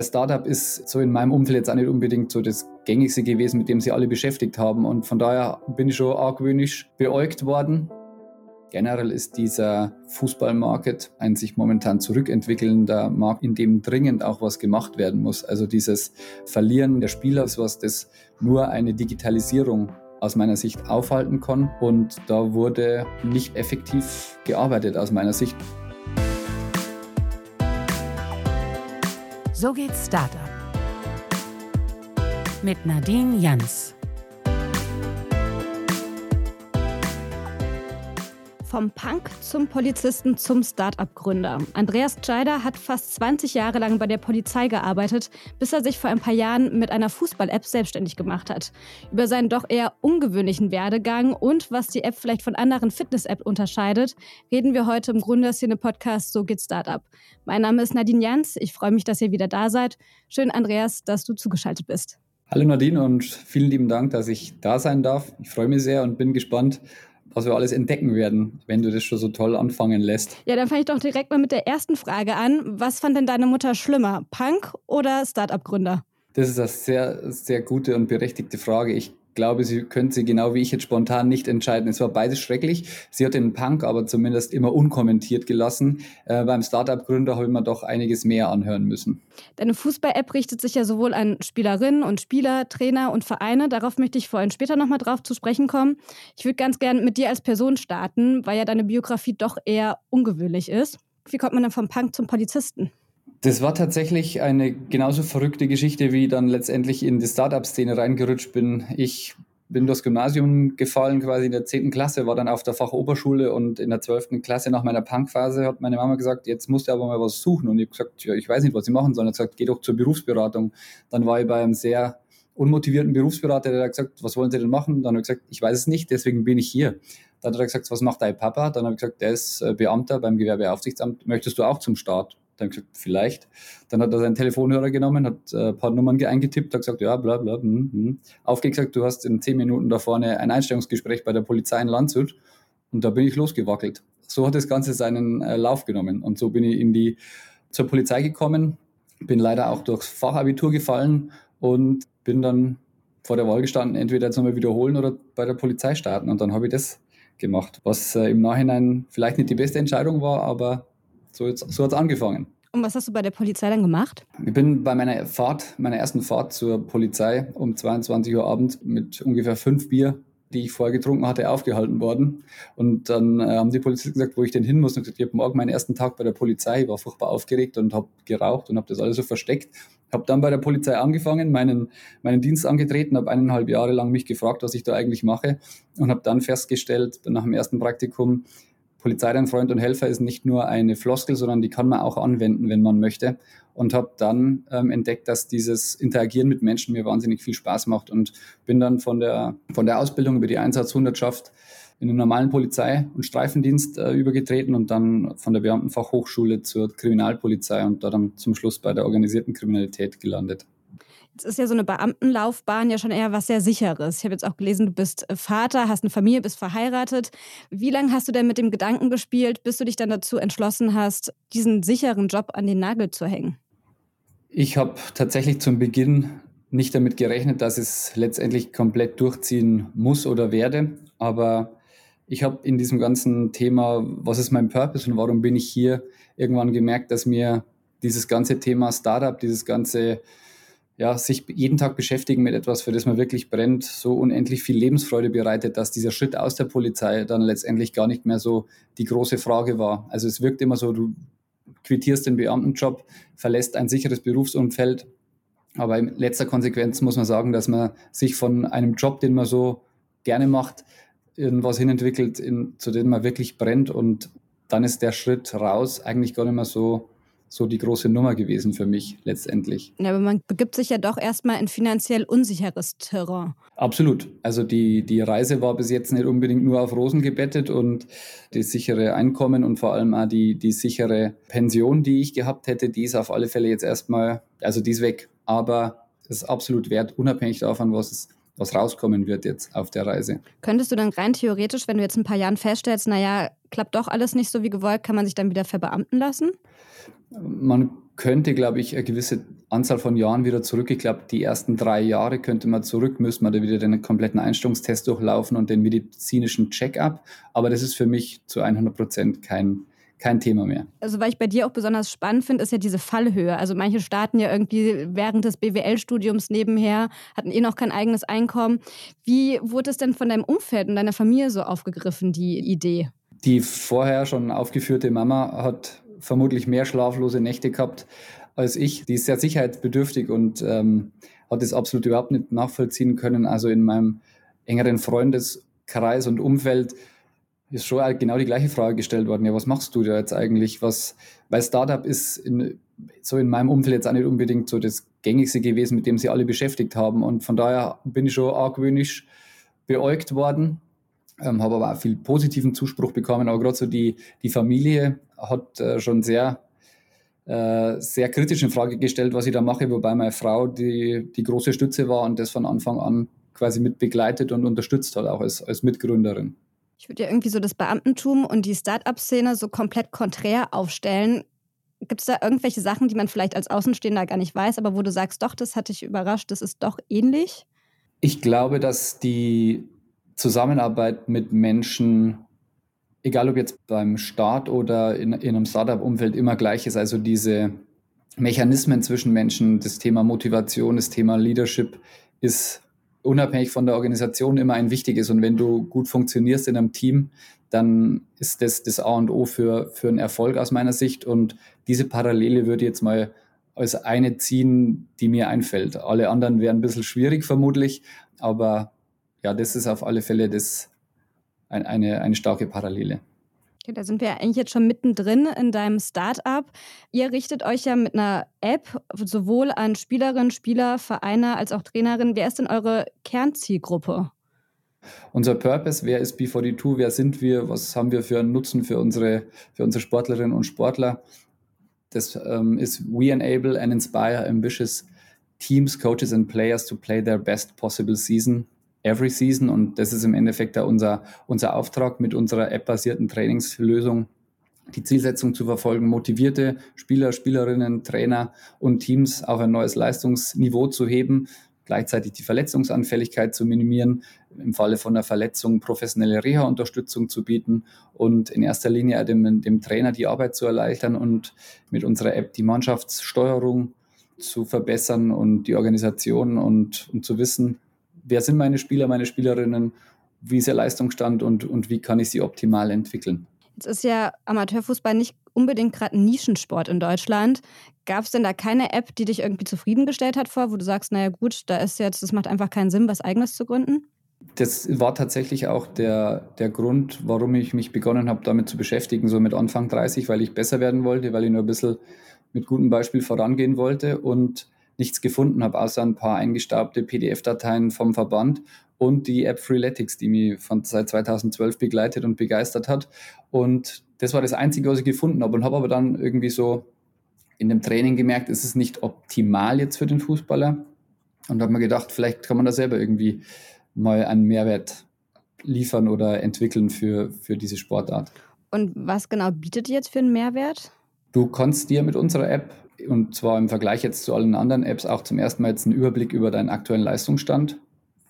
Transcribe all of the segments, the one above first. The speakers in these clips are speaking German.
Startup ist so in meinem Umfeld jetzt auch nicht unbedingt so das gängigste gewesen, mit dem sie alle beschäftigt haben. Und von daher bin ich schon argwöhnisch beäugt worden. Generell ist dieser Fußballmarket ein sich momentan zurückentwickelnder Markt, in dem dringend auch was gemacht werden muss. Also dieses Verlieren der Spieler ist was, das nur eine Digitalisierung aus meiner Sicht aufhalten kann. Und da wurde nicht effektiv gearbeitet aus meiner Sicht. So geht Startup. Mit Nadine Jans. Vom Punk zum Polizisten zum Start-up-Gründer. Andreas Tscheider hat fast 20 Jahre lang bei der Polizei gearbeitet, bis er sich vor ein paar Jahren mit einer Fußball-App selbstständig gemacht hat. Über seinen doch eher ungewöhnlichen Werdegang und was die App vielleicht von anderen Fitness-Apps unterscheidet, reden wir heute im Gründerszene-Podcast So geht Startup. Mein Name ist Nadine Jans. Ich freue mich, dass ihr wieder da seid. Schön, Andreas, dass du zugeschaltet bist. Hallo Nadine und vielen lieben Dank, dass ich da sein darf. Ich freue mich sehr und bin gespannt, was wir alles entdecken werden, wenn du das schon so toll anfangen lässt. Ja, dann fange ich doch direkt mal mit der ersten Frage an. Was fand denn deine Mutter schlimmer, Punk oder Startup-Gründer? Das ist eine sehr, sehr gute und berechtigte Frage. Ich glaube, sie könnte sie genau wie ich jetzt spontan nicht entscheiden. Es war beides schrecklich. Sie hat den Punk aber zumindest immer unkommentiert gelassen. Äh, beim Startup-Gründer habe ich mir doch einiges mehr anhören müssen. Deine Fußball-App richtet sich ja sowohl an Spielerinnen und Spieler, Trainer und Vereine. Darauf möchte ich vorhin später nochmal drauf zu sprechen kommen. Ich würde ganz gern mit dir als Person starten, weil ja deine Biografie doch eher ungewöhnlich ist. Wie kommt man dann vom Punk zum Polizisten? Das war tatsächlich eine genauso verrückte Geschichte, wie ich dann letztendlich in die Startup-Szene reingerutscht bin. Ich bin durchs Gymnasium gefallen, quasi in der 10. Klasse, war dann auf der Fachoberschule und in der 12. Klasse nach meiner Punkphase hat meine Mama gesagt, jetzt musst du aber mal was suchen. Und ich habe gesagt, ja, ich weiß nicht, was ich machen soll. Und hat gesagt, geh doch zur Berufsberatung. Dann war ich bei einem sehr unmotivierten Berufsberater, der hat gesagt, was wollen Sie denn machen? Dann habe ich gesagt, ich weiß es nicht, deswegen bin ich hier. Dann hat er gesagt, was macht dein Papa? Dann habe ich gesagt, der ist äh, Beamter beim Gewerbeaufsichtsamt. Möchtest du auch zum Staat? Dann gesagt, vielleicht. Dann hat er seinen Telefonhörer genommen, hat äh, ein paar Nummern eingetippt, hat gesagt, ja, bla, bla, hm, hm. Aufgesagt, du hast in zehn Minuten da vorne ein Einstellungsgespräch bei der Polizei in Landshut. Und da bin ich losgewackelt. So hat das Ganze seinen äh, Lauf genommen. Und so bin ich in die, zur Polizei gekommen, bin leider auch durchs Fachabitur gefallen und bin dann vor der Wahl gestanden, entweder jetzt nochmal wiederholen oder bei der Polizei starten. Und dann habe ich das gemacht, was äh, im Nachhinein vielleicht nicht die beste Entscheidung war, aber so, so hat es angefangen. Und was hast du bei der Polizei dann gemacht? Ich bin bei meiner Fahrt, meiner ersten Fahrt zur Polizei um 22 Uhr abends mit ungefähr fünf Bier, die ich vorher getrunken hatte, aufgehalten worden. Und dann äh, haben die Polizisten gesagt, wo ich denn hin muss. Und ich gesagt, ich habe morgen meinen ersten Tag bei der Polizei, ich war furchtbar aufgeregt und habe geraucht und habe das alles so versteckt. Habe dann bei der Polizei angefangen, meinen, meinen Dienst angetreten, habe eineinhalb Jahre lang mich gefragt, was ich da eigentlich mache und habe dann festgestellt, nach dem ersten Praktikum, Polizei dein Freund und Helfer ist nicht nur eine Floskel, sondern die kann man auch anwenden, wenn man möchte. Und habe dann ähm, entdeckt, dass dieses Interagieren mit Menschen mir wahnsinnig viel Spaß macht und bin dann von der, von der Ausbildung über die Einsatzhundertschaft in den normalen Polizei- und Streifendienst äh, übergetreten und dann von der Beamtenfachhochschule zur Kriminalpolizei und da dann zum Schluss bei der organisierten Kriminalität gelandet. Ist ja so eine Beamtenlaufbahn ja schon eher was sehr Sicheres. Ich habe jetzt auch gelesen, du bist äh, Vater, hast eine Familie, bist verheiratet. Wie lange hast du denn mit dem Gedanken gespielt, bis du dich dann dazu entschlossen hast, diesen sicheren Job an den Nagel zu hängen? Ich habe tatsächlich zum Beginn nicht damit gerechnet, dass es letztendlich komplett durchziehen muss oder werde. Aber ich habe in diesem ganzen Thema, was ist mein Purpose und warum bin ich hier, irgendwann gemerkt, dass mir dieses ganze Thema Startup, dieses ganze ja, sich jeden Tag beschäftigen mit etwas, für das man wirklich brennt, so unendlich viel Lebensfreude bereitet, dass dieser Schritt aus der Polizei dann letztendlich gar nicht mehr so die große Frage war. Also es wirkt immer so, du quittierst den Beamtenjob, verlässt ein sicheres Berufsumfeld, aber in letzter Konsequenz muss man sagen, dass man sich von einem Job, den man so gerne macht, irgendwas hinentwickelt, in, zu dem man wirklich brennt und dann ist der Schritt raus eigentlich gar nicht mehr so so die große Nummer gewesen für mich letztendlich. Ja, aber man begibt sich ja doch erstmal in finanziell unsicheres Terrain. Absolut. Also die, die Reise war bis jetzt nicht unbedingt nur auf Rosen gebettet und das sichere Einkommen und vor allem auch die, die sichere Pension, die ich gehabt hätte, die ist auf alle Fälle jetzt erstmal, also die ist weg. Aber es ist absolut wert, unabhängig davon, was es was rauskommen wird jetzt auf der Reise. Könntest du dann rein theoretisch, wenn du jetzt ein paar Jahren feststellst, naja, klappt doch alles nicht so wie gewollt, kann man sich dann wieder verbeamten lassen? man könnte, glaube ich, eine gewisse Anzahl von Jahren wieder zurück. Ich glaube, die ersten drei Jahre könnte man zurück, müsste man da wieder den kompletten Einstellungstest durchlaufen und den medizinischen Check-up. Aber das ist für mich zu 100 Prozent kein, kein Thema mehr. Also, was ich bei dir auch besonders spannend finde, ist ja diese Fallhöhe. Also, manche starten ja irgendwie während des BWL-Studiums nebenher, hatten eh noch kein eigenes Einkommen. Wie wurde es denn von deinem Umfeld und deiner Familie so aufgegriffen, die Idee? Die vorher schon aufgeführte Mama hat vermutlich mehr schlaflose Nächte gehabt als ich. Die ist sehr sicherheitsbedürftig und ähm, hat das absolut überhaupt nicht nachvollziehen können. Also in meinem engeren Freundeskreis und Umfeld ist schon genau die gleiche Frage gestellt worden. Ja, was machst du da jetzt eigentlich? Was, weil Startup ist in, so in meinem Umfeld jetzt auch nicht unbedingt so das gängigste gewesen, mit dem sie alle beschäftigt haben. Und von daher bin ich schon argwöhnisch beäugt worden, ähm, habe aber auch viel positiven Zuspruch bekommen. Aber gerade so die, die Familie hat äh, schon sehr, äh, sehr kritisch in Frage gestellt, was ich da mache, wobei meine Frau die, die große Stütze war und das von Anfang an quasi mit begleitet und unterstützt hat, auch als, als Mitgründerin. Ich würde ja irgendwie so das Beamtentum und die Start-up-Szene so komplett konträr aufstellen. Gibt es da irgendwelche Sachen, die man vielleicht als Außenstehender gar nicht weiß, aber wo du sagst, doch, das hat dich überrascht, das ist doch ähnlich? Ich glaube, dass die Zusammenarbeit mit Menschen, egal ob jetzt beim Staat oder in, in einem Startup-Umfeld, immer gleich ist. Also diese Mechanismen zwischen Menschen, das Thema Motivation, das Thema Leadership ist unabhängig von der Organisation immer ein wichtiges. Und wenn du gut funktionierst in einem Team, dann ist das das A und O für, für einen Erfolg aus meiner Sicht. Und diese Parallele würde ich jetzt mal als eine ziehen, die mir einfällt. Alle anderen wären ein bisschen schwierig vermutlich, aber ja, das ist auf alle Fälle das, eine, eine starke Parallele. Da sind wir eigentlich jetzt schon mittendrin in deinem Startup. Ihr richtet euch ja mit einer App sowohl an Spielerinnen, Spieler, Vereine als auch Trainerinnen. Wer ist denn eure Kernzielgruppe? Unser Purpose, wer ist B42, wer sind wir, was haben wir für einen Nutzen für unsere, für unsere Sportlerinnen und Sportler? Das ähm, ist We enable and inspire ambitious teams, coaches and players to play their best possible season every season. Und das ist im Endeffekt unser, unser Auftrag mit unserer app-basierten Trainingslösung, die Zielsetzung zu verfolgen, motivierte Spieler, Spielerinnen, Trainer und Teams auf ein neues Leistungsniveau zu heben, gleichzeitig die Verletzungsanfälligkeit zu minimieren, im Falle von einer Verletzung professionelle Reha-Unterstützung zu bieten und in erster Linie dem, dem Trainer die Arbeit zu erleichtern und mit unserer App die Mannschaftssteuerung zu verbessern und die Organisation und, und zu wissen, wer sind meine Spieler, meine Spielerinnen, wie ist ihr Leistungsstand und, und wie kann ich sie optimal entwickeln. Jetzt ist ja Amateurfußball nicht unbedingt gerade ein Nischensport in Deutschland. Gab es denn da keine App, die dich irgendwie zufriedengestellt hat vor, wo du sagst, naja gut, da ist jetzt, das macht einfach keinen Sinn, was eigenes zu gründen? Das war tatsächlich auch der, der Grund, warum ich mich begonnen habe, damit zu beschäftigen, so mit Anfang 30, weil ich besser werden wollte, weil ich nur ein bisschen mit gutem Beispiel vorangehen wollte und nichts gefunden habe, außer ein paar eingestaubte PDF-Dateien vom Verband und die App Freeletics, die mich von seit 2012 begleitet und begeistert hat. Und das war das Einzige, was ich gefunden habe und habe aber dann irgendwie so in dem Training gemerkt, es ist nicht optimal jetzt für den Fußballer und habe mir gedacht, vielleicht kann man da selber irgendwie mal einen Mehrwert liefern oder entwickeln für, für diese Sportart. Und was genau bietet ihr jetzt für einen Mehrwert? Du kannst dir mit unserer App und zwar im Vergleich jetzt zu allen anderen Apps auch zum ersten Mal jetzt einen Überblick über deinen aktuellen Leistungsstand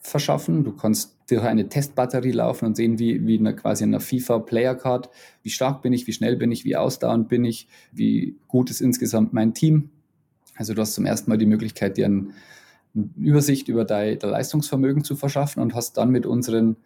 verschaffen. Du kannst durch eine Testbatterie laufen und sehen, wie, wie eine, quasi eine FIFA Player Card, wie stark bin ich, wie schnell bin ich, wie ausdauernd bin ich, wie gut ist insgesamt mein Team. Also du hast zum ersten Mal die Möglichkeit, dir eine Übersicht über dein, dein Leistungsvermögen zu verschaffen und hast dann mit unseren,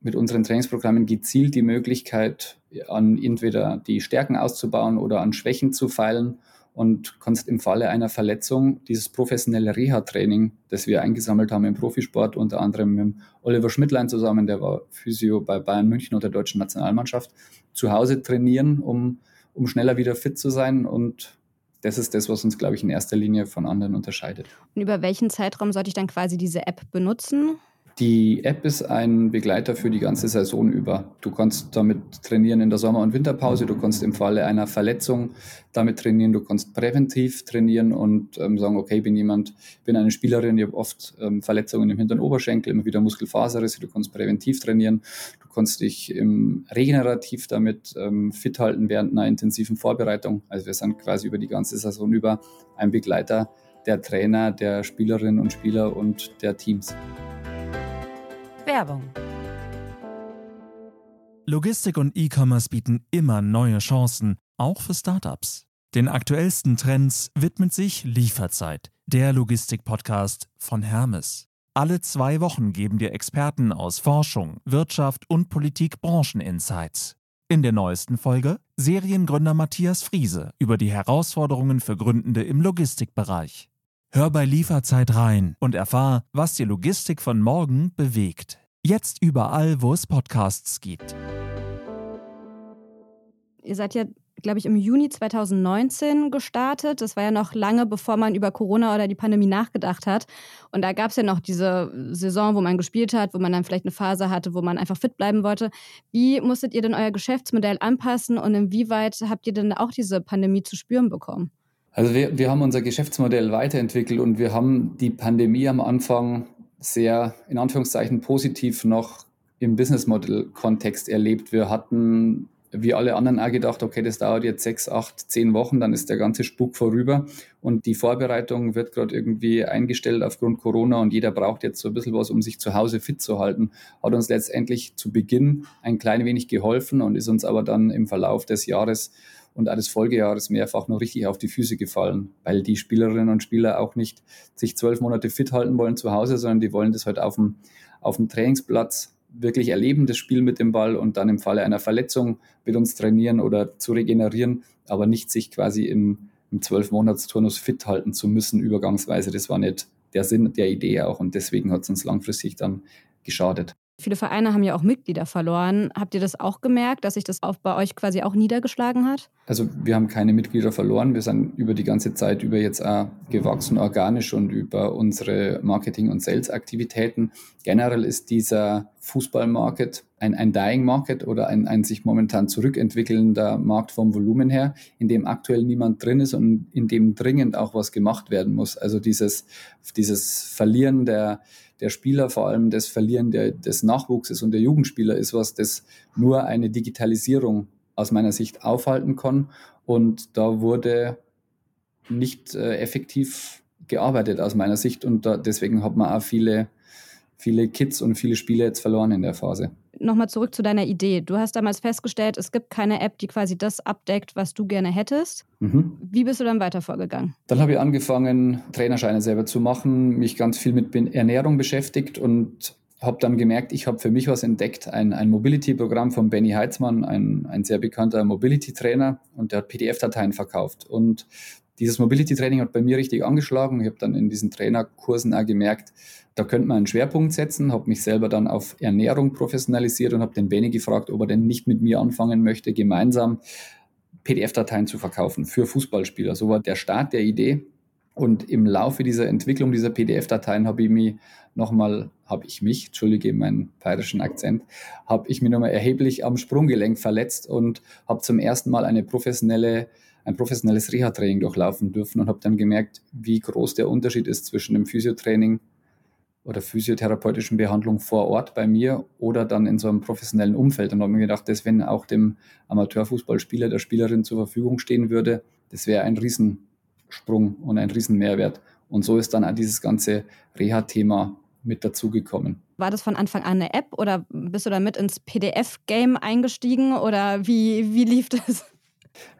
mit unseren Trainingsprogrammen gezielt die Möglichkeit, an entweder die Stärken auszubauen oder an Schwächen zu feilen und kannst im Falle einer Verletzung dieses professionelle Reha-Training, das wir eingesammelt haben im Profisport, unter anderem mit Oliver Schmidtlein zusammen, der war Physio bei Bayern München und der deutschen Nationalmannschaft, zu Hause trainieren, um, um schneller wieder fit zu sein. Und das ist das, was uns, glaube ich, in erster Linie von anderen unterscheidet. Und über welchen Zeitraum sollte ich dann quasi diese App benutzen? Die App ist ein Begleiter für die ganze Saison über. Du kannst damit trainieren in der Sommer- und Winterpause, du kannst im Falle einer Verletzung damit trainieren, du kannst präventiv trainieren und ähm, sagen, okay, bin jemand, bin eine Spielerin, ich habe oft ähm, Verletzungen im hinteren Oberschenkel, immer wieder Muskelfaserrisse, du kannst präventiv trainieren, du kannst dich ähm, regenerativ damit ähm, fit halten während einer intensiven Vorbereitung. Also wir sind quasi über die ganze Saison über ein Begleiter der Trainer, der Spielerinnen und Spieler und der Teams. Werbung. Logistik und E-Commerce bieten immer neue Chancen, auch für Startups. Den aktuellsten Trends widmet sich Lieferzeit, der Logistik-Podcast von Hermes. Alle zwei Wochen geben dir Experten aus Forschung, Wirtschaft und Politik Brancheninsights. In der neuesten Folge Seriengründer Matthias Friese über die Herausforderungen für Gründende im Logistikbereich. Hör bei Lieferzeit rein und erfahr, was die Logistik von morgen bewegt. Jetzt überall, wo es Podcasts gibt. Ihr seid ja glaube ich, im Juni 2019 gestartet. Das war ja noch lange, bevor man über Corona oder die Pandemie nachgedacht hat. Und da gab es ja noch diese Saison, wo man gespielt hat, wo man dann vielleicht eine Phase hatte, wo man einfach fit bleiben wollte. Wie musstet ihr denn euer Geschäftsmodell anpassen und inwieweit habt ihr denn auch diese Pandemie zu spüren bekommen? Also wir, wir haben unser Geschäftsmodell weiterentwickelt und wir haben die Pandemie am Anfang sehr, in Anführungszeichen, positiv noch im Businessmodell-Kontext erlebt. Wir hatten wie alle anderen auch gedacht, okay, das dauert jetzt sechs, acht, zehn Wochen, dann ist der ganze Spuk vorüber und die Vorbereitung wird gerade irgendwie eingestellt aufgrund Corona und jeder braucht jetzt so ein bisschen was, um sich zu Hause fit zu halten. Hat uns letztendlich zu Beginn ein klein wenig geholfen und ist uns aber dann im Verlauf des Jahres und des Folgejahres mehrfach noch richtig auf die Füße gefallen, weil die Spielerinnen und Spieler auch nicht sich zwölf Monate fit halten wollen zu Hause, sondern die wollen das halt auf dem, auf dem Trainingsplatz wirklich erleben, das Spiel mit dem Ball und dann im Falle einer Verletzung mit uns trainieren oder zu regenerieren, aber nicht sich quasi im, im 12-Monats-Turnus fit halten zu müssen, übergangsweise. Das war nicht der Sinn der Idee auch und deswegen hat es uns langfristig dann geschadet. Viele Vereine haben ja auch Mitglieder verloren. Habt ihr das auch gemerkt, dass sich das auch bei euch quasi auch niedergeschlagen hat? Also wir haben keine Mitglieder verloren. Wir sind über die ganze Zeit über jetzt auch gewachsen organisch und über unsere Marketing- und Sales-Aktivitäten. Generell ist dieser Fußballmarket ein, ein Dying Market oder ein, ein sich momentan zurückentwickelnder Markt vom Volumen her, in dem aktuell niemand drin ist und in dem dringend auch was gemacht werden muss. Also dieses, dieses Verlieren der der Spieler, vor allem das Verlieren der, des Nachwuchses und der Jugendspieler ist was, das nur eine Digitalisierung aus meiner Sicht aufhalten kann. Und da wurde nicht äh, effektiv gearbeitet aus meiner Sicht und da, deswegen hat man auch viele, viele Kids und viele Spiele jetzt verloren in der Phase nochmal zurück zu deiner Idee. Du hast damals festgestellt, es gibt keine App, die quasi das abdeckt, was du gerne hättest. Mhm. Wie bist du dann weiter vorgegangen? Dann habe ich angefangen, Trainerscheine selber zu machen, mich ganz viel mit Ernährung beschäftigt und habe dann gemerkt, ich habe für mich was entdeckt, ein, ein Mobility-Programm von Benny Heitzmann, ein, ein sehr bekannter Mobility-Trainer und der hat PDF-Dateien verkauft. Und dieses Mobility-Training hat bei mir richtig angeschlagen. Ich habe dann in diesen Trainerkursen auch gemerkt, da könnte man einen Schwerpunkt setzen, habe mich selber dann auf Ernährung professionalisiert und habe den Benny gefragt, ob er denn nicht mit mir anfangen möchte, gemeinsam PDF-Dateien zu verkaufen für Fußballspieler. So war der Start der Idee. Und im Laufe dieser Entwicklung dieser PDF-Dateien habe ich mich nochmal, habe ich mich, entschuldige meinen bayerischen Akzent, habe ich mich nochmal erheblich am Sprunggelenk verletzt und habe zum ersten Mal eine professionelle, ein professionelles Reha-Training durchlaufen dürfen und habe dann gemerkt, wie groß der Unterschied ist zwischen dem Physiotraining oder physiotherapeutischen Behandlung vor Ort bei mir oder dann in so einem professionellen Umfeld. Und habe mir gedacht, dass wenn auch dem Amateurfußballspieler, der Spielerin zur Verfügung stehen würde, das wäre ein Riesensprung und ein Riesenmehrwert. Und so ist dann auch dieses ganze Reha-Thema mit dazugekommen. War das von Anfang an eine App oder bist du damit ins PDF-Game eingestiegen oder wie, wie lief das?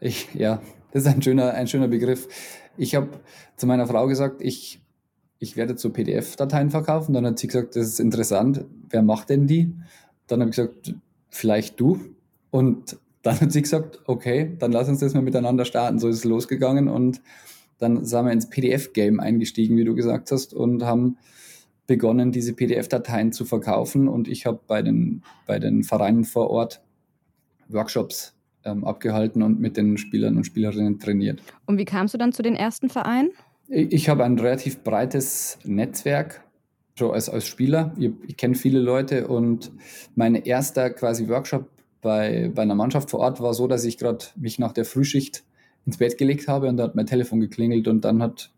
Ich, ja, das ist ein schöner, ein schöner Begriff. Ich habe zu meiner Frau gesagt, ich ich werde zu PDF-Dateien verkaufen. Dann hat sie gesagt, das ist interessant, wer macht denn die? Dann habe ich gesagt, vielleicht du. Und dann hat sie gesagt, okay, dann lass uns das mal miteinander starten. So ist es losgegangen und dann sind wir ins PDF-Game eingestiegen, wie du gesagt hast, und haben begonnen, diese PDF-Dateien zu verkaufen. Und ich habe bei den, bei den Vereinen vor Ort Workshops ähm, abgehalten und mit den Spielern und Spielerinnen trainiert. Und wie kamst du dann zu den ersten Vereinen? Ich habe ein relativ breites Netzwerk, so als, als Spieler. Ich, ich kenne viele Leute und mein erster quasi Workshop bei, bei einer Mannschaft vor Ort war so, dass ich gerade mich nach der Frühschicht ins Bett gelegt habe und da hat mein Telefon geklingelt und dann hat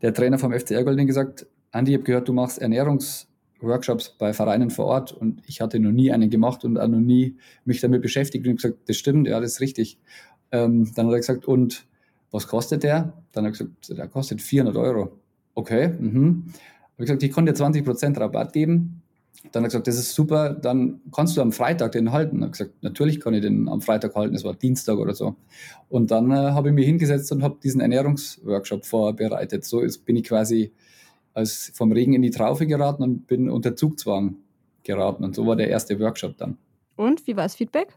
der Trainer vom FC Ergolding gesagt, Andi, ich habe gehört, du machst Ernährungsworkshops bei Vereinen vor Ort und ich hatte noch nie einen gemacht und auch noch nie mich damit beschäftigt und ich gesagt, das stimmt, ja, das ist richtig. Ähm, dann hat er gesagt, und was kostet der? Dann habe ich gesagt, der kostet 400 Euro. Okay, mhm. Habe gesagt, ich konnte dir 20% Rabatt geben. Dann hat er gesagt, das ist super, dann kannst du am Freitag den halten. Ich habe gesagt, natürlich kann ich den am Freitag halten, es war Dienstag oder so. Und dann äh, habe ich mich hingesetzt und habe diesen Ernährungsworkshop vorbereitet. So ist, bin ich quasi als vom Regen in die Traufe geraten und bin unter Zugzwang geraten. Und so war der erste Workshop dann. Und wie war das Feedback?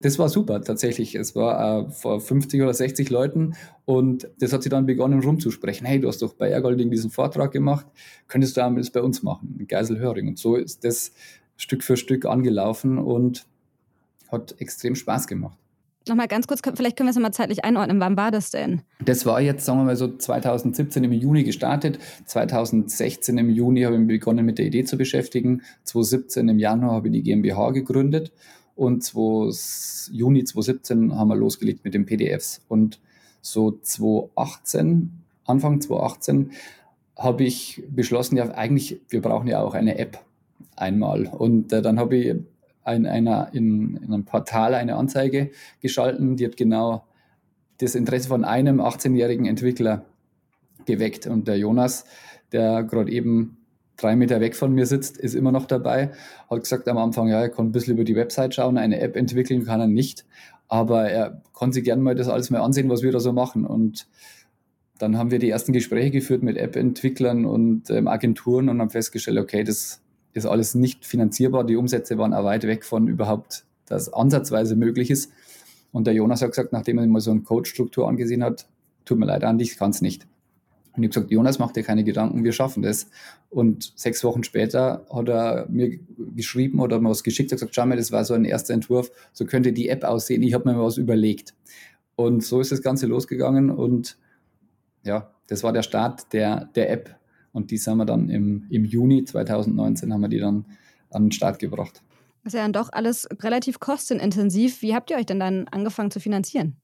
Das war super, tatsächlich. Es war äh, vor 50 oder 60 Leuten und das hat sie dann begonnen rumzusprechen. Hey, du hast doch bei Ergolding diesen Vortrag gemacht, könntest du das bei uns machen, in Geiselhöring. Und so ist das Stück für Stück angelaufen und hat extrem Spaß gemacht. Nochmal ganz kurz, vielleicht können wir es nochmal zeitlich einordnen. Wann war das denn? Das war jetzt, sagen wir mal so, 2017 im Juni gestartet. 2016 im Juni habe ich begonnen, mit der Idee zu beschäftigen. 2017 im Januar habe ich die GmbH gegründet und 2, Juni 2017 haben wir losgelegt mit den PDFs. Und so 2018, Anfang 2018, habe ich beschlossen, ja, eigentlich, wir brauchen ja auch eine App einmal. Und äh, dann habe ich in, einer, in, in einem Portal eine Anzeige geschalten, die hat genau das Interesse von einem 18-jährigen Entwickler geweckt. Und der Jonas, der gerade eben drei Meter weg von mir sitzt, ist immer noch dabei. Hat gesagt am Anfang, ja, er kann ein bisschen über die Website schauen, eine App entwickeln kann er nicht, aber er kann sich gerne mal das alles mal ansehen, was wir da so machen. Und dann haben wir die ersten Gespräche geführt mit App-Entwicklern und ähm, Agenturen und haben festgestellt, okay, das ist alles nicht finanzierbar. Die Umsätze waren auch weit weg von überhaupt, dass ansatzweise möglich ist. Und der Jonas hat gesagt, nachdem er mal so eine Code-Struktur angesehen hat, tut mir leid, Andi, ich kann es nicht. Und ich habe gesagt, Jonas, mach dir keine Gedanken, wir schaffen das. Und sechs Wochen später hat er mir geschrieben oder mir was geschickt, hat gesagt, schau mal, das war so ein erster Entwurf, so könnte die App aussehen, ich habe mir mal was überlegt. Und so ist das Ganze losgegangen und ja, das war der Start der, der App. Und die sind wir dann im, im Juni 2019 haben wir die dann an den Start gebracht. Das ist ja dann doch alles relativ kostenintensiv. Wie habt ihr euch denn dann angefangen zu finanzieren?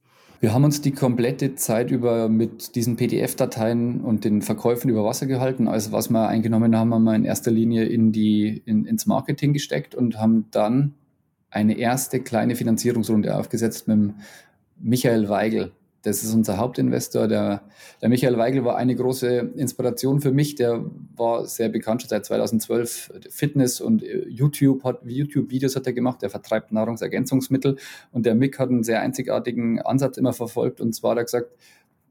Wir haben uns die komplette Zeit über mit diesen PDF-Dateien und den Verkäufen über Wasser gehalten. Also was wir eingenommen haben, haben wir in erster Linie in die, in, ins Marketing gesteckt und haben dann eine erste kleine Finanzierungsrunde aufgesetzt mit Michael Weigel. Das ist unser Hauptinvestor. Der, der Michael Weigel war eine große Inspiration für mich. Der war sehr bekannt schon seit 2012. Fitness und äh, YouTube hat YouTube-Videos hat er gemacht. Der vertreibt Nahrungsergänzungsmittel. Und der Mick hat einen sehr einzigartigen Ansatz immer verfolgt. Und zwar hat er gesagt,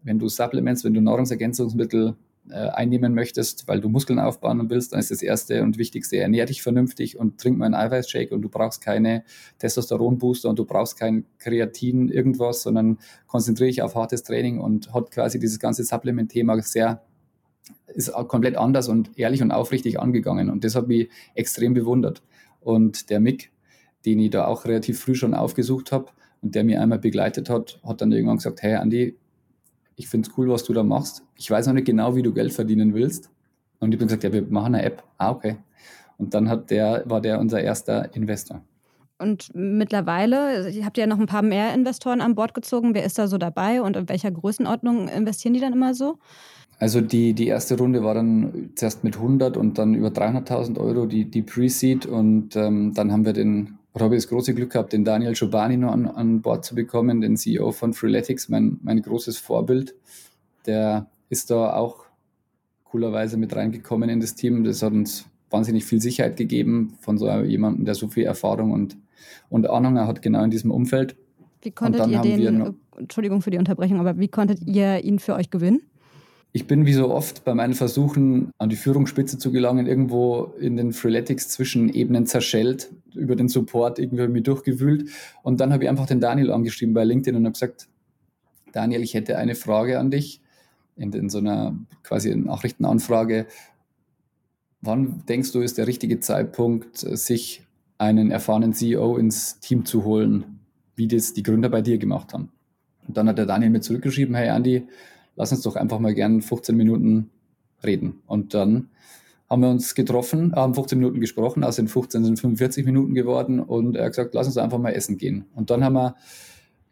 wenn du Supplements, wenn du Nahrungsergänzungsmittel äh, einnehmen möchtest, weil du Muskeln aufbauen willst, dann ist das erste und wichtigste, ernähr dich vernünftig und trink mal einen Eiweißshake und du brauchst keine Testosteronbooster und du brauchst kein Kreatin irgendwas, sondern konzentriere dich auf hartes Training und hat quasi dieses ganze Supplement-Thema sehr ist komplett anders und ehrlich und aufrichtig angegangen und das hat mich extrem bewundert. Und der Mick, den ich da auch relativ früh schon aufgesucht habe und der mir einmal begleitet hat, hat dann irgendwann gesagt, hey Andi, ich finde es cool, was du da machst. Ich weiß noch nicht genau, wie du Geld verdienen willst. Und ich habe gesagt, ja, wir machen eine App. Ah, okay. Und dann hat der, war der unser erster Investor. Und mittlerweile habt ihr ja noch ein paar mehr Investoren an Bord gezogen. Wer ist da so dabei und in welcher Größenordnung investieren die dann immer so? Also die, die erste Runde war dann zuerst mit 100 und dann über 300.000 Euro die, die Pre-Seed und ähm, dann haben wir den oder habe ich das große Glück gehabt, den Daniel Schobani noch an, an Bord zu bekommen, den CEO von Freeletics, mein, mein großes Vorbild. Der ist da auch coolerweise mit reingekommen in das Team. Das hat uns wahnsinnig viel Sicherheit gegeben von so jemandem, der so viel Erfahrung und, und Ahnung hat, genau in diesem Umfeld. Wie konntet ihr den, Entschuldigung für die Unterbrechung, aber wie konntet ihr ihn für euch gewinnen? Ich bin wie so oft bei meinen Versuchen, an die Führungsspitze zu gelangen, irgendwo in den Freeletics zwischen Ebenen zerschellt, über den Support irgendwie mir durchgewühlt. Und dann habe ich einfach den Daniel angeschrieben bei LinkedIn und habe gesagt, Daniel, ich hätte eine Frage an dich in, in so einer quasi Nachrichtenanfrage. Wann denkst du, ist der richtige Zeitpunkt, sich einen erfahrenen CEO ins Team zu holen, wie das die Gründer bei dir gemacht haben? Und dann hat der Daniel mir zurückgeschrieben, hey Andy, lass uns doch einfach mal gern 15 Minuten reden. Und dann haben wir uns getroffen, haben 15 Minuten gesprochen, aus den 15 sind 45 Minuten geworden und er hat gesagt, lass uns einfach mal essen gehen. Und dann haben wir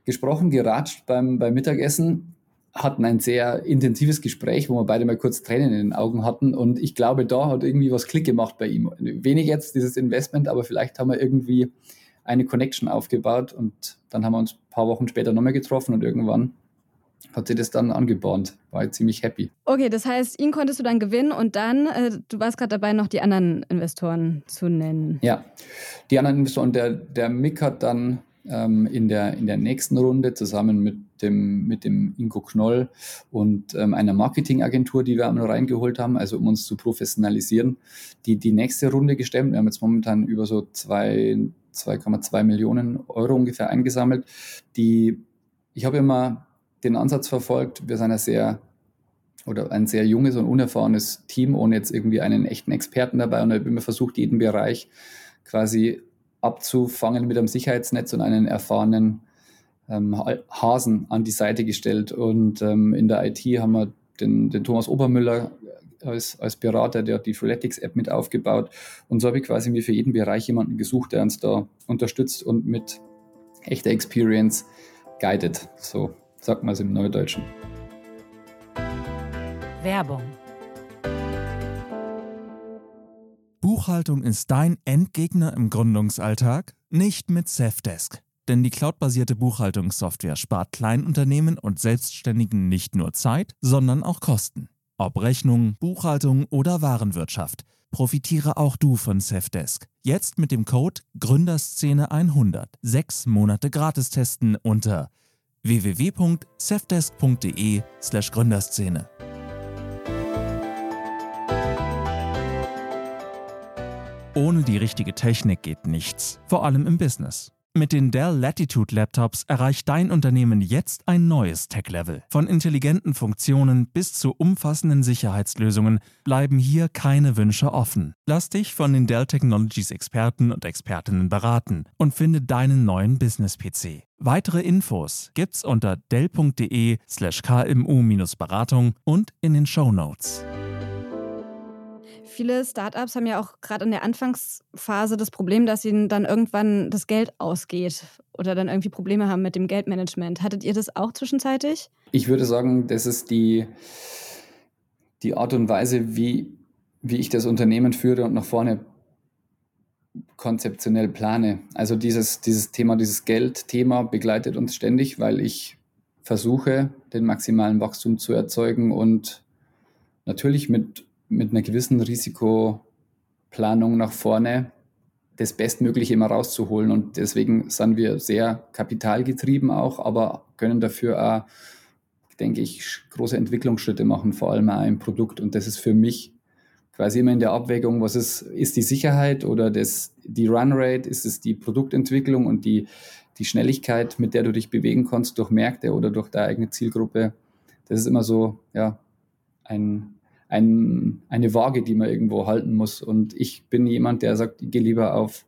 gesprochen, geratscht beim, beim Mittagessen, hatten ein sehr intensives Gespräch, wo wir beide mal kurz Tränen in den Augen hatten und ich glaube, da hat irgendwie was Klick gemacht bei ihm. Wenig jetzt dieses Investment, aber vielleicht haben wir irgendwie eine Connection aufgebaut und dann haben wir uns ein paar Wochen später nochmal getroffen und irgendwann hat sich das dann angebahnt. War ich ziemlich happy. Okay, das heißt, ihn konntest du dann gewinnen und dann, äh, du warst gerade dabei, noch die anderen Investoren zu nennen. Ja, die anderen Investoren. Der, der Mick hat dann ähm, in, der, in der nächsten Runde zusammen mit dem, mit dem Ingo Knoll und ähm, einer Marketingagentur, die wir einmal reingeholt haben, also um uns zu professionalisieren, die, die nächste Runde gestemmt. Wir haben jetzt momentan über so 2,2 Millionen Euro ungefähr eingesammelt. Die, ich habe immer den Ansatz verfolgt, wir sind ein sehr oder ein sehr junges und unerfahrenes Team, ohne jetzt irgendwie einen echten Experten dabei. Und ich habe immer versucht, jeden Bereich quasi abzufangen mit einem Sicherheitsnetz und einen erfahrenen ähm, Hasen an die Seite gestellt. Und ähm, in der IT haben wir den, den Thomas Obermüller als, als Berater, der hat die Freeletics-App mit aufgebaut. Und so habe ich quasi mir für jeden Bereich jemanden gesucht, der uns da unterstützt und mit echter Experience guidet. So sagt man es im Neudeutschen. Werbung Buchhaltung ist dein Endgegner im Gründungsalltag? Nicht mit Safdesk. Denn die cloudbasierte Buchhaltungssoftware spart Kleinunternehmen und Selbstständigen nicht nur Zeit, sondern auch Kosten. Ob Rechnung, Buchhaltung oder Warenwirtschaft. Profitiere auch du von Safdesk. Jetzt mit dem Code Gründerszene100. Sechs Monate gratis testen unter www.safdesk.de/slash Gründerszene. Ohne die richtige Technik geht nichts, vor allem im Business. Mit den Dell Latitude Laptops erreicht dein Unternehmen jetzt ein neues Tech-Level. Von intelligenten Funktionen bis zu umfassenden Sicherheitslösungen bleiben hier keine Wünsche offen. Lass dich von den Dell Technologies Experten und Expertinnen beraten und finde deinen neuen Business-PC. Weitere Infos gibt's unter dell.de/kmu-beratung und in den Show Notes viele Startups haben ja auch gerade in der Anfangsphase das Problem, dass ihnen dann irgendwann das Geld ausgeht oder dann irgendwie Probleme haben mit dem Geldmanagement. Hattet ihr das auch zwischenzeitlich? Ich würde sagen, das ist die, die Art und Weise, wie, wie ich das Unternehmen führe und nach vorne konzeptionell plane. Also dieses, dieses Thema, dieses Geldthema begleitet uns ständig, weil ich versuche, den maximalen Wachstum zu erzeugen und natürlich mit mit einer gewissen Risikoplanung nach vorne das Bestmögliche immer rauszuholen. Und deswegen sind wir sehr kapitalgetrieben auch, aber können dafür auch, denke ich, große Entwicklungsschritte machen, vor allem auch im Produkt. Und das ist für mich quasi immer in der Abwägung, was ist, ist die Sicherheit oder das, die Runrate, ist es die Produktentwicklung und die, die Schnelligkeit, mit der du dich bewegen kannst durch Märkte oder durch deine eigene Zielgruppe. Das ist immer so, ja, ein, ein, eine Waage, die man irgendwo halten muss. Und ich bin jemand, der sagt, ich gehe lieber auf,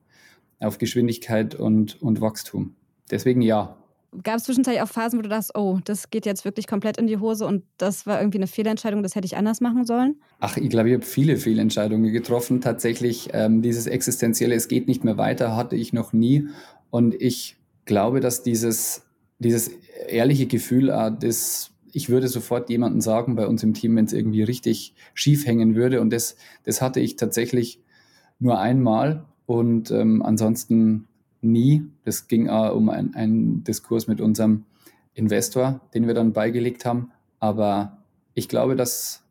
auf Geschwindigkeit und, und Wachstum. Deswegen ja. Gab es zwischenzeitlich auch Phasen, wo du dachtest, oh, das geht jetzt wirklich komplett in die Hose und das war irgendwie eine Fehlentscheidung, das hätte ich anders machen sollen? Ach, ich glaube, ich habe viele Fehlentscheidungen getroffen. Tatsächlich, ähm, dieses existenzielle, es geht nicht mehr weiter, hatte ich noch nie. Und ich glaube, dass dieses, dieses ehrliche Gefühl, äh, das ich würde sofort jemanden sagen bei uns im Team, wenn es irgendwie richtig schief hängen würde. Und das, das hatte ich tatsächlich nur einmal und ähm, ansonsten nie. Das ging auch um einen Diskurs mit unserem Investor, den wir dann beigelegt haben. Aber ich glaube, dass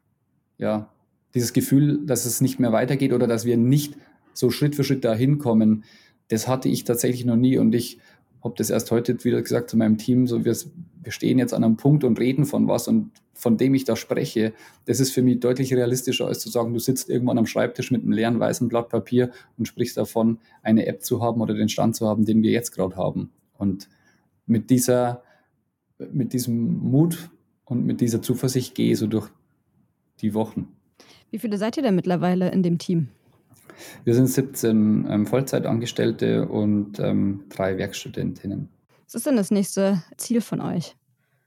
ja dieses Gefühl, dass es nicht mehr weitergeht oder dass wir nicht so Schritt für Schritt dahin kommen, das hatte ich tatsächlich noch nie. Und ich habe das erst heute wieder gesagt zu meinem Team, so wir, wir stehen jetzt an einem Punkt und reden von was und von dem ich da spreche, das ist für mich deutlich realistischer, als zu sagen, du sitzt irgendwann am Schreibtisch mit einem leeren weißen Blatt Papier und sprichst davon, eine App zu haben oder den Stand zu haben, den wir jetzt gerade haben. Und mit dieser, mit diesem Mut und mit dieser Zuversicht gehe ich so durch die Wochen. Wie viele seid ihr denn mittlerweile in dem Team? Wir sind 17 ähm, Vollzeitangestellte und ähm, drei Werkstudentinnen. Was ist denn das nächste Ziel von euch?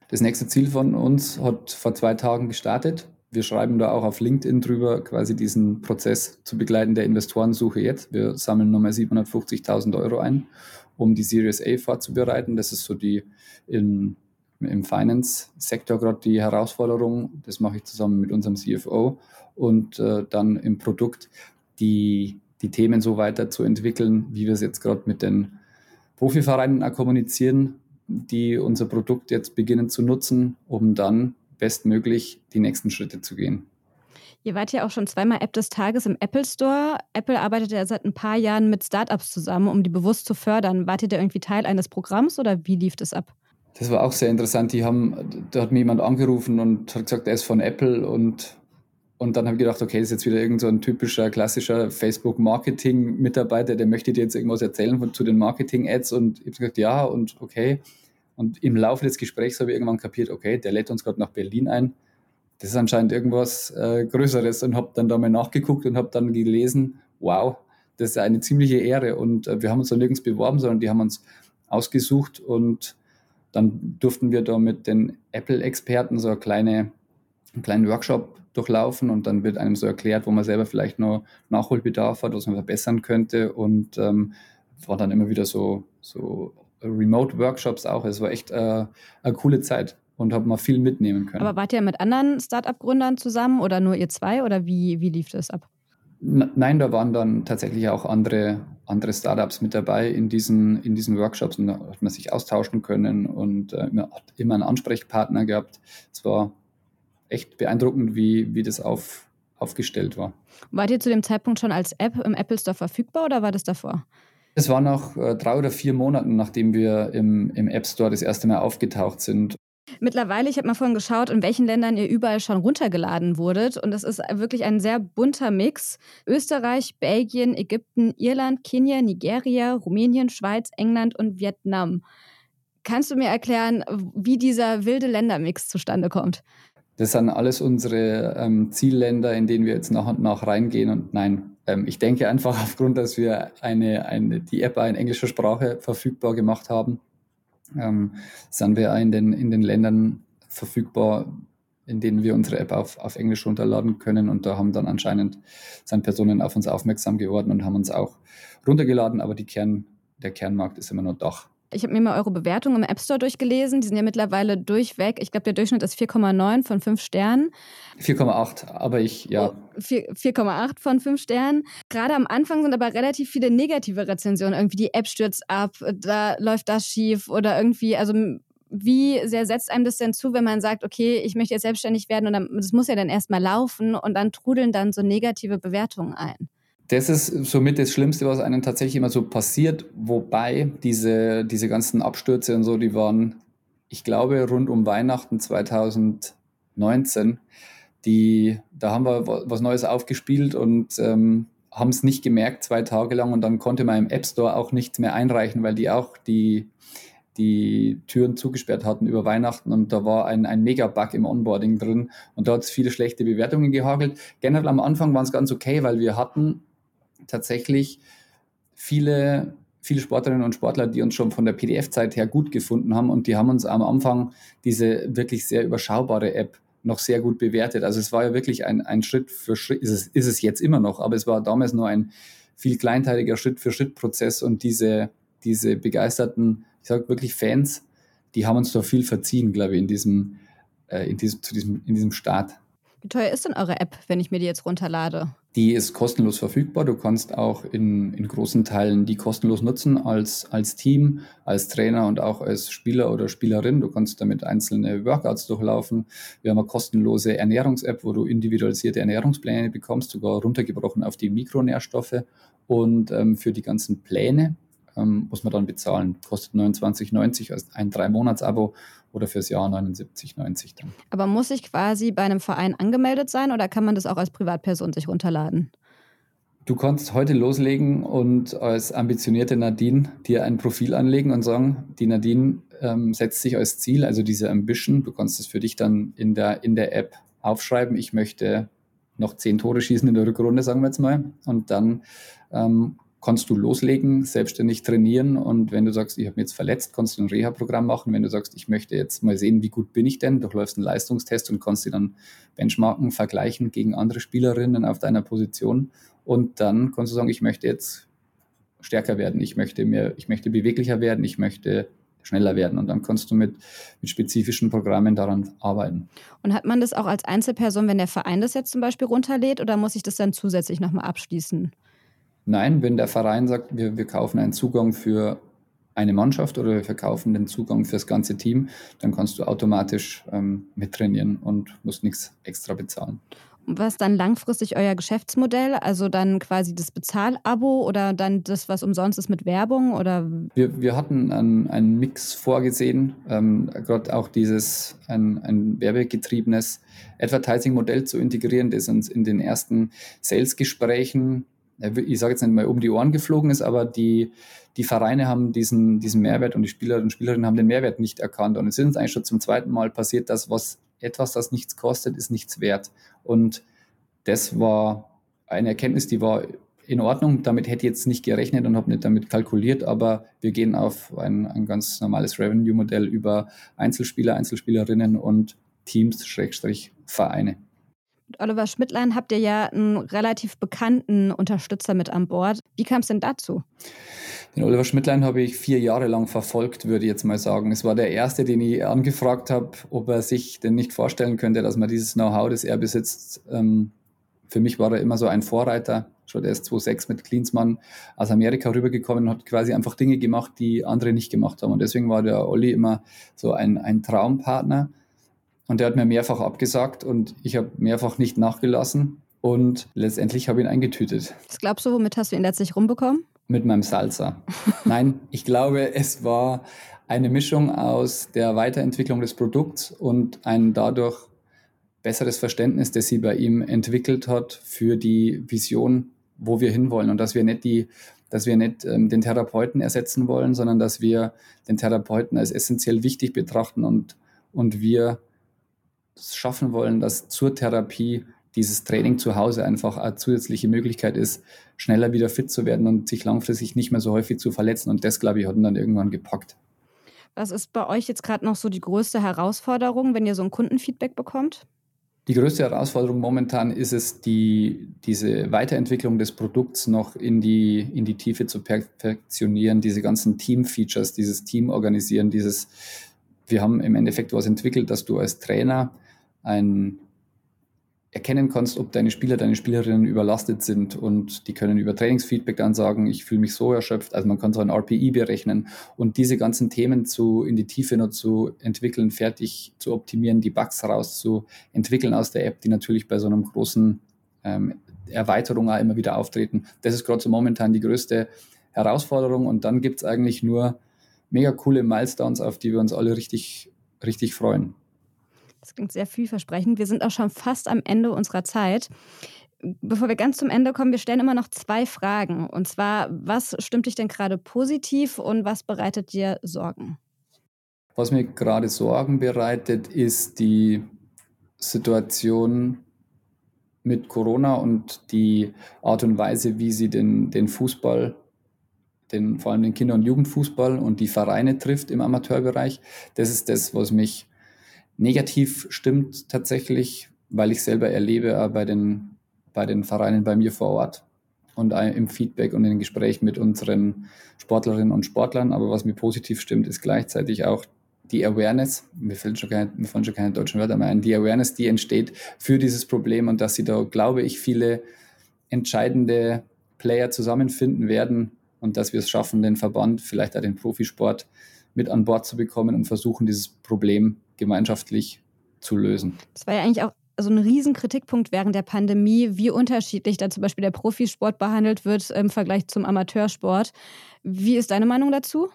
Das nächste Ziel von uns hat vor zwei Tagen gestartet. Wir schreiben da auch auf LinkedIn drüber, quasi diesen Prozess zu begleiten der Investorensuche jetzt. Wir sammeln nochmal 750.000 Euro ein, um die Series A vorzubereiten. Das ist so die in, im Finance-Sektor gerade die Herausforderung. Das mache ich zusammen mit unserem CFO. Und äh, dann im Produkt die, die Themen so weiterzuentwickeln, wie wir es jetzt gerade mit den Profivereinen auch kommunizieren, die unser Produkt jetzt beginnen zu nutzen, um dann bestmöglich die nächsten Schritte zu gehen. Ihr wart ja auch schon zweimal App des Tages im Apple Store. Apple arbeitet ja seit ein paar Jahren mit Startups zusammen, um die bewusst zu fördern. Wart ihr da irgendwie Teil eines Programms oder wie lief das ab? Das war auch sehr interessant. Die haben, da hat mir jemand angerufen und hat gesagt, er ist von Apple und und dann habe ich gedacht, okay, das ist jetzt wieder irgend so ein typischer, klassischer Facebook-Marketing-Mitarbeiter, der möchte dir jetzt irgendwas erzählen von, zu den Marketing-Ads. Und ich habe gesagt, ja, und okay. Und im Laufe des Gesprächs habe ich irgendwann kapiert, okay, der lädt uns gerade nach Berlin ein. Das ist anscheinend irgendwas äh, Größeres und habe dann da mal nachgeguckt und habe dann gelesen, wow, das ist eine ziemliche Ehre. Und äh, wir haben uns da nirgends beworben, sondern die haben uns ausgesucht und dann durften wir da mit den Apple-Experten so eine kleine, einen kleinen Workshop durchlaufen und dann wird einem so erklärt, wo man selber vielleicht noch Nachholbedarf hat, was man verbessern könnte und ähm, war dann immer wieder so, so Remote-Workshops auch. Es war echt äh, eine coole Zeit und habe mal viel mitnehmen können. Aber wart ihr mit anderen Startup-Gründern zusammen oder nur ihr zwei oder wie, wie lief das ab? Nein, da waren dann tatsächlich auch andere, andere Startups mit dabei in diesen, in diesen Workshops und da hat man sich austauschen können und äh, man hat immer einen Ansprechpartner gehabt. Es war echt beeindruckend, wie, wie das auf, aufgestellt war. Wart ihr zu dem Zeitpunkt schon als App im Apple Store verfügbar oder war das davor? Es war nach äh, drei oder vier Monaten, nachdem wir im, im App Store das erste Mal aufgetaucht sind. Mittlerweile, ich habe mal vorhin geschaut, in welchen Ländern ihr überall schon runtergeladen wurdet. Und es ist wirklich ein sehr bunter Mix. Österreich, Belgien, Ägypten, Irland, Kenia, Nigeria, Rumänien, Schweiz, England und Vietnam. Kannst du mir erklären, wie dieser wilde Ländermix zustande kommt? Das sind alles unsere ähm, Zielländer, in denen wir jetzt nach und nach reingehen. Und nein, ähm, ich denke einfach aufgrund, dass wir eine, eine, die App in englischer Sprache verfügbar gemacht haben, ähm, sind wir in den, in den Ländern verfügbar, in denen wir unsere App auf, auf Englisch runterladen können. Und da haben dann anscheinend sind Personen auf uns aufmerksam geworden und haben uns auch runtergeladen. Aber die Kern, der Kernmarkt ist immer nur Dach. Ich habe mir mal eure Bewertungen im App Store durchgelesen. Die sind ja mittlerweile durchweg. Ich glaube, der Durchschnitt ist 4,9 von 5 Sternen. 4,8, aber ich, ja. Oh, 4,8 von 5 Sternen. Gerade am Anfang sind aber relativ viele negative Rezensionen. Irgendwie die App stürzt ab, da läuft das schief oder irgendwie, also wie sehr setzt einem das denn zu, wenn man sagt, okay, ich möchte jetzt selbstständig werden und das muss ja dann erstmal laufen und dann trudeln dann so negative Bewertungen ein? Das ist somit das Schlimmste, was einem tatsächlich immer so passiert. Wobei diese, diese ganzen Abstürze und so, die waren, ich glaube, rund um Weihnachten 2019. Die, da haben wir was Neues aufgespielt und ähm, haben es nicht gemerkt, zwei Tage lang. Und dann konnte man im App Store auch nichts mehr einreichen, weil die auch die, die Türen zugesperrt hatten über Weihnachten und da war ein, ein Mega-Bug im Onboarding drin und da hat es viele schlechte Bewertungen gehagelt. Generell am Anfang waren es ganz okay, weil wir hatten tatsächlich viele, viele Sportlerinnen und Sportler, die uns schon von der PDF-Zeit her gut gefunden haben und die haben uns am Anfang diese wirklich sehr überschaubare App noch sehr gut bewertet. Also es war ja wirklich ein, ein Schritt für Schritt, ist es, ist es jetzt immer noch, aber es war damals nur ein viel kleinteiliger Schritt-für-Schritt-Prozess und diese, diese begeisterten, ich sage wirklich Fans, die haben uns da viel verziehen, glaube ich, in diesem, äh, in diesem, zu diesem, in diesem Start. Wie teuer ist denn eure App, wenn ich mir die jetzt runterlade? Die ist kostenlos verfügbar. Du kannst auch in, in großen Teilen die kostenlos nutzen als, als Team, als Trainer und auch als Spieler oder Spielerin. Du kannst damit einzelne Workouts durchlaufen. Wir haben eine kostenlose Ernährungs-App, wo du individualisierte Ernährungspläne bekommst, sogar runtergebrochen auf die Mikronährstoffe. Und ähm, für die ganzen Pläne ähm, muss man dann bezahlen. Kostet 29,90 als ein Drei-Monats-Abo oder fürs Jahr 79,90 dann. Aber muss ich quasi bei einem Verein angemeldet sein oder kann man das auch als Privatperson sich runterladen? Du kannst heute loslegen und als ambitionierte Nadine dir ein Profil anlegen und sagen, die Nadine ähm, setzt sich als Ziel, also diese Ambition, du kannst es für dich dann in der, in der App aufschreiben, ich möchte noch zehn Tore schießen in der Rückrunde, sagen wir jetzt mal. Und dann ähm, kannst du loslegen, selbstständig trainieren und wenn du sagst, ich habe mich jetzt verletzt, kannst du ein Reha-Programm machen. Wenn du sagst, ich möchte jetzt mal sehen, wie gut bin ich denn, durchläufst einen Leistungstest und kannst sie dann benchmarken, vergleichen gegen andere Spielerinnen auf deiner Position und dann kannst du sagen, ich möchte jetzt stärker werden, ich möchte mehr, ich möchte beweglicher werden, ich möchte schneller werden. Und dann kannst du mit, mit spezifischen Programmen daran arbeiten. Und hat man das auch als Einzelperson, wenn der Verein das jetzt zum Beispiel runterlädt, oder muss ich das dann zusätzlich nochmal abschließen? Nein, wenn der Verein sagt, wir, wir kaufen einen Zugang für eine Mannschaft oder wir verkaufen den Zugang fürs ganze Team, dann kannst du automatisch ähm, mittrainieren und musst nichts extra bezahlen. Was dann langfristig euer Geschäftsmodell? Also dann quasi das Bezahlabo oder dann das, was umsonst ist mit Werbung? Oder? Wir, wir hatten einen, einen Mix vorgesehen, ähm, gerade auch dieses ein, ein werbegetriebenes Advertising-Modell zu integrieren, das uns in den ersten Sales-Gesprächen, ich sage jetzt nicht mal um die Ohren geflogen ist, aber die, die Vereine haben diesen, diesen Mehrwert und die Spielerinnen und Spielerinnen haben den Mehrwert nicht erkannt. Und es ist uns eigentlich schon zum zweiten Mal passiert, dass was etwas, das nichts kostet, ist nichts wert. Und das war eine Erkenntnis, die war in Ordnung. Damit hätte ich jetzt nicht gerechnet und habe nicht damit kalkuliert, aber wir gehen auf ein, ein ganz normales Revenue-Modell über Einzelspieler, Einzelspielerinnen und Teams, Schrägstrich, Vereine. Oliver Schmidtlein habt ihr ja einen relativ bekannten Unterstützer mit an Bord. Wie kam es denn dazu? Den Oliver Schmidtlein habe ich vier Jahre lang verfolgt, würde ich jetzt mal sagen. Es war der erste, den ich angefragt habe, ob er sich denn nicht vorstellen könnte, dass man dieses Know-how, das er besitzt, ähm, für mich war er immer so ein Vorreiter. Schon der ist 2006 mit Klinsmann aus Amerika rübergekommen und hat quasi einfach Dinge gemacht, die andere nicht gemacht haben. Und deswegen war der Olli immer so ein, ein Traumpartner. Und der hat mir mehrfach abgesagt und ich habe mehrfach nicht nachgelassen. Und letztendlich habe ich ihn eingetütet. Was glaubst du, womit hast du ihn letztlich rumbekommen? Mit meinem Salsa. Nein, ich glaube, es war eine Mischung aus der Weiterentwicklung des Produkts und ein dadurch besseres Verständnis, das sie bei ihm entwickelt hat für die Vision, wo wir hinwollen und dass wir nicht die dass wir nicht ähm, den Therapeuten ersetzen wollen, sondern dass wir den Therapeuten als essentiell wichtig betrachten und, und wir es schaffen wollen, dass zur Therapie dieses Training zu Hause einfach eine zusätzliche Möglichkeit ist, schneller wieder fit zu werden und sich langfristig nicht mehr so häufig zu verletzen. Und das, glaube ich, hat ihn dann irgendwann gepackt. Was ist bei euch jetzt gerade noch so die größte Herausforderung, wenn ihr so ein Kundenfeedback bekommt? Die größte Herausforderung momentan ist es, die, diese Weiterentwicklung des Produkts noch in die, in die Tiefe zu perfektionieren, diese ganzen Team-Features, dieses Team organisieren, dieses, wir haben im Endeffekt was entwickelt, dass du als Trainer ein erkennen kannst, ob deine Spieler, deine Spielerinnen überlastet sind und die können über Trainingsfeedback dann sagen, ich fühle mich so erschöpft. Also man kann so ein RPI berechnen und diese ganzen Themen zu, in die Tiefe noch zu entwickeln, fertig zu optimieren, die Bugs rauszuentwickeln aus der App, die natürlich bei so einem großen ähm, Erweiterung auch immer wieder auftreten. Das ist gerade so momentan die größte Herausforderung und dann gibt es eigentlich nur mega coole Milestones, auf die wir uns alle richtig, richtig freuen. Das klingt sehr vielversprechend. Wir sind auch schon fast am Ende unserer Zeit. Bevor wir ganz zum Ende kommen, wir stellen immer noch zwei Fragen. Und zwar, was stimmt dich denn gerade positiv und was bereitet dir Sorgen? Was mir gerade Sorgen bereitet, ist die Situation mit Corona und die Art und Weise, wie sie den, den Fußball, den, vor allem den Kinder- und Jugendfußball und die Vereine trifft im Amateurbereich. Das ist das, was mich Negativ stimmt tatsächlich, weil ich selber erlebe bei den, bei den Vereinen bei mir vor Ort und im Feedback und in den Gesprächen mit unseren Sportlerinnen und Sportlern. Aber was mir positiv stimmt, ist gleichzeitig auch die Awareness, mir fällt schon keine, mir fallen schon keine deutschen Wörter mehr ein, die Awareness, die entsteht für dieses Problem und dass sie da, glaube ich, viele entscheidende Player zusammenfinden werden und dass wir es schaffen, den Verband, vielleicht auch den Profisport mit an Bord zu bekommen und versuchen, dieses Problem gemeinschaftlich zu lösen. Das war ja eigentlich auch so ein Riesenkritikpunkt während der Pandemie, wie unterschiedlich da zum Beispiel der Profisport behandelt wird im Vergleich zum Amateursport. Wie ist deine Meinung dazu?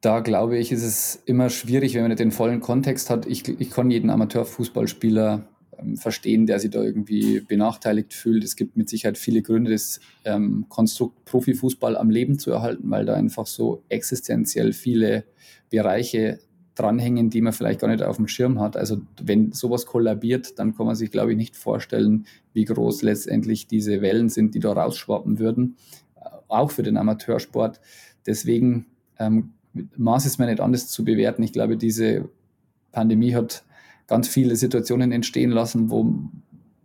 Da glaube ich, ist es immer schwierig, wenn man nicht den vollen Kontext hat. Ich, ich kann jeden Amateurfußballspieler ähm, verstehen, der sich da irgendwie benachteiligt fühlt. Es gibt mit Sicherheit viele Gründe, das ähm, Konstrukt Profifußball am Leben zu erhalten, weil da einfach so existenziell viele Bereiche dranhängen, die man vielleicht gar nicht auf dem Schirm hat. Also wenn sowas kollabiert, dann kann man sich, glaube ich, nicht vorstellen, wie groß letztendlich diese Wellen sind, die da rausschwappen würden, auch für den Amateursport. Deswegen ähm, maß es mir nicht anders zu bewerten. Ich glaube, diese Pandemie hat ganz viele Situationen entstehen lassen, wo,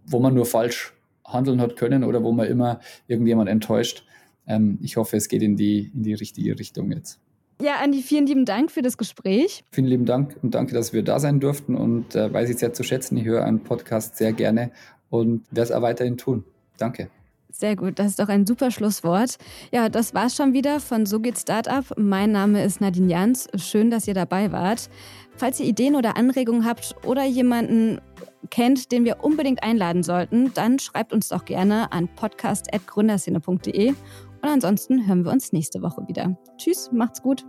wo man nur falsch handeln hat können oder wo man immer irgendjemand enttäuscht. Ähm, ich hoffe, es geht in die, in die richtige Richtung jetzt. Ja, Andi, vielen lieben Dank für das Gespräch. Vielen lieben Dank und danke, dass wir da sein durften und äh, weiß ich sehr zu schätzen. Ich höre einen Podcast sehr gerne und werde es auch weiterhin tun. Danke. Sehr gut, das ist doch ein super Schlusswort. Ja, das war's schon wieder von So geht Startup. Mein Name ist Nadine Jans. Schön, dass ihr dabei wart. Falls ihr Ideen oder Anregungen habt oder jemanden kennt, den wir unbedingt einladen sollten, dann schreibt uns doch gerne an podcast.gründerszene.de. Und ansonsten hören wir uns nächste Woche wieder. Tschüss, macht's gut.